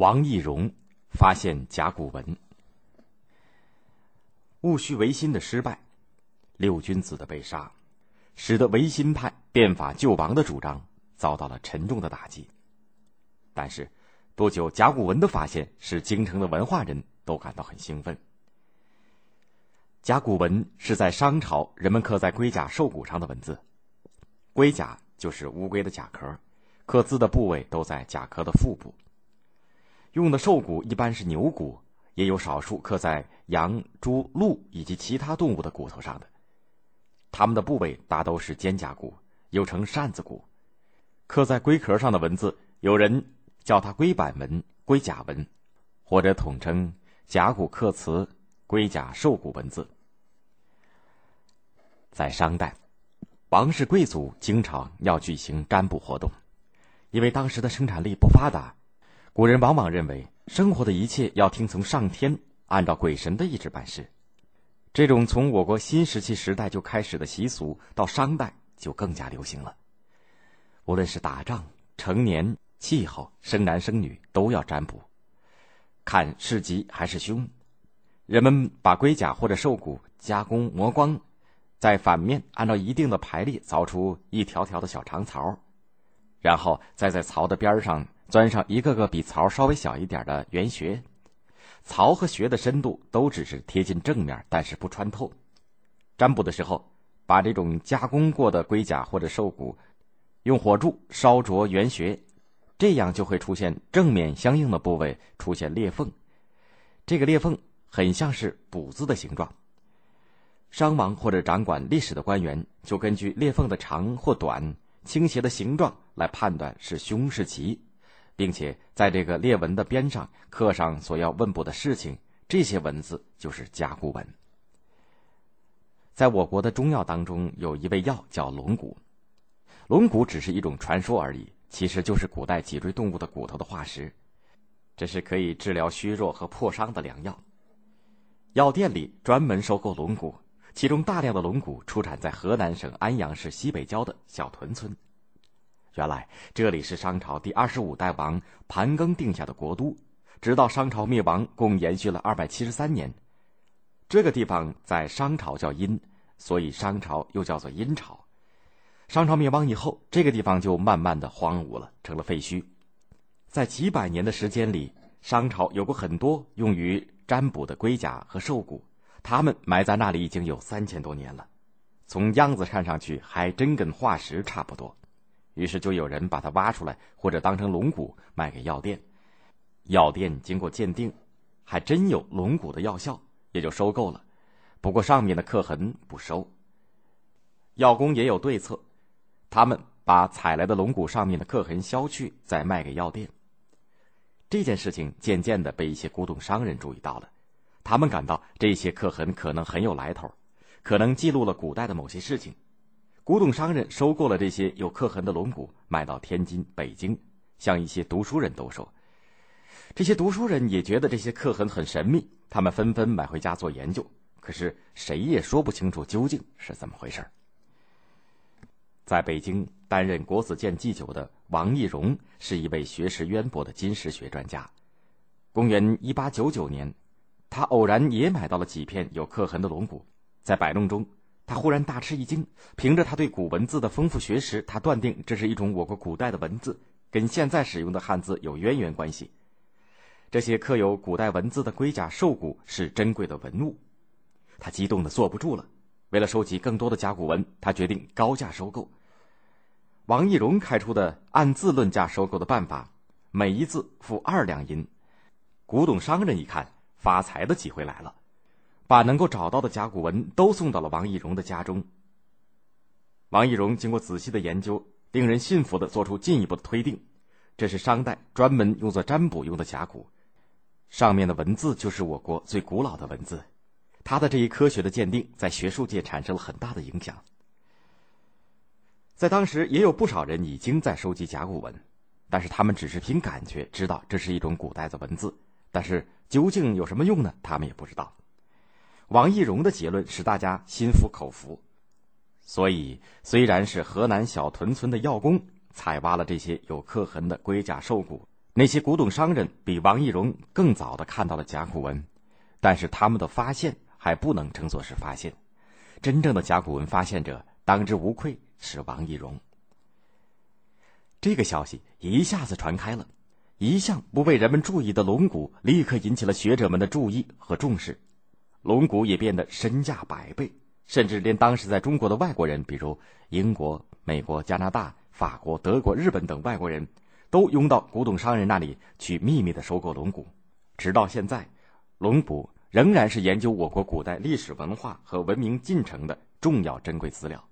王懿荣发现甲骨文。戊戌维新的失败，六君子的被杀，使得维新派变法救亡的主张遭到了沉重的打击。但是，不久甲骨文的发现使京城的文化人都感到很兴奋。甲骨文是在商朝人们刻在龟甲兽骨上的文字，龟甲就是乌龟的甲壳，刻字的部位都在甲壳的腹部。用的兽骨一般是牛骨，也有少数刻在羊、猪、鹿以及其他动物的骨头上的。它们的部位大都是肩胛骨，又称扇子骨。刻在龟壳上的文字，有人叫它龟板文、龟甲文，或者统称甲骨刻辞、龟甲兽骨文字。在商代，王室贵族经常要举行占卜活动，因为当时的生产力不发达。古人往往认为，生活的一切要听从上天，按照鬼神的意志办事。这种从我国新石器时代就开始的习俗，到商代就更加流行了。无论是打仗、成年、气候、生男生女，都要占卜，看是吉还是凶。人们把龟甲或者兽骨加工磨光，在反面按照一定的排列凿出一条条的小长槽，然后再在槽的边上。钻上一个个比槽稍微小一点的圆穴，槽和穴的深度都只是贴近正面，但是不穿透。占卜的时候，把这种加工过的龟甲或者兽骨，用火柱烧灼圆穴，这样就会出现正面相应的部位出现裂缝。这个裂缝很像是“卜”字的形状。商王或者掌管历史的官员就根据裂缝的长或短、倾斜的形状来判断是凶是吉。并且在这个裂纹的边上刻上所要问卜的事情，这些文字就是甲骨文。在我国的中药当中，有一味药叫龙骨，龙骨只是一种传说而已，其实就是古代脊椎动物的骨头的化石，这是可以治疗虚弱和破伤的良药。药店里专门收购龙骨，其中大量的龙骨出产在河南省安阳市西北郊的小屯村。原来这里是商朝第二十五代王盘庚定下的国都，直到商朝灭亡，共延续了二百七十三年。这个地方在商朝叫殷，所以商朝又叫做殷朝。商朝灭亡以后，这个地方就慢慢的荒芜了，成了废墟。在几百年的时间里，商朝有过很多用于占卜的龟甲和兽骨，它们埋在那里已经有三千多年了，从样子看上去还真跟化石差不多。于是就有人把它挖出来，或者当成龙骨卖给药店。药店经过鉴定，还真有龙骨的药效，也就收购了。不过上面的刻痕不收。药工也有对策，他们把采来的龙骨上面的刻痕削去，再卖给药店。这件事情渐渐的被一些古董商人注意到了，他们感到这些刻痕可能很有来头，可能记录了古代的某些事情。古董商人收购了这些有刻痕的龙骨，卖到天津、北京，向一些读书人兜售。这些读书人也觉得这些刻痕很神秘，他们纷纷买回家做研究。可是谁也说不清楚究竟是怎么回事。在北京担任国子监祭酒的王懿荣是一位学识渊博的金石学专家。公元一八九九年，他偶然也买到了几片有刻痕的龙骨，在摆弄中。他忽然大吃一惊，凭着他对古文字的丰富学识，他断定这是一种我国古代的文字，跟现在使用的汉字有渊源关系。这些刻有古代文字的龟甲兽骨是珍贵的文物，他激动的坐不住了。为了收集更多的甲骨文，他决定高价收购。王懿荣开出的按字论价收购的办法，每一字付二两银。古董商人一看，发财的机会来了。把能够找到的甲骨文都送到了王懿荣的家中。王懿荣经过仔细的研究，令人信服的做出进一步的推定：这是商代专门用作占卜用的甲骨，上面的文字就是我国最古老的文字。他的这一科学的鉴定，在学术界产生了很大的影响。在当时，也有不少人已经在收集甲骨文，但是他们只是凭感觉知道这是一种古代的文字，但是究竟有什么用呢？他们也不知道。王懿荣的结论使大家心服口服，所以虽然是河南小屯村的药工采挖了这些有刻痕的龟甲兽骨，那些古董商人比王懿荣更早的看到了甲骨文，但是他们的发现还不能称作是发现。真正的甲骨文发现者，当之无愧是王懿荣。这个消息一下子传开了，一向不被人们注意的龙骨立刻引起了学者们的注意和重视，龙骨也变得身价百倍，甚至连当时在中国的外国人，比如英国、美国、加拿大、法国、德国、日本等外国人，都拥到古董商人那里去秘密的收购龙骨。直到现在，龙骨仍然是研究我国古代历史文化和文明进程的重要珍贵资料。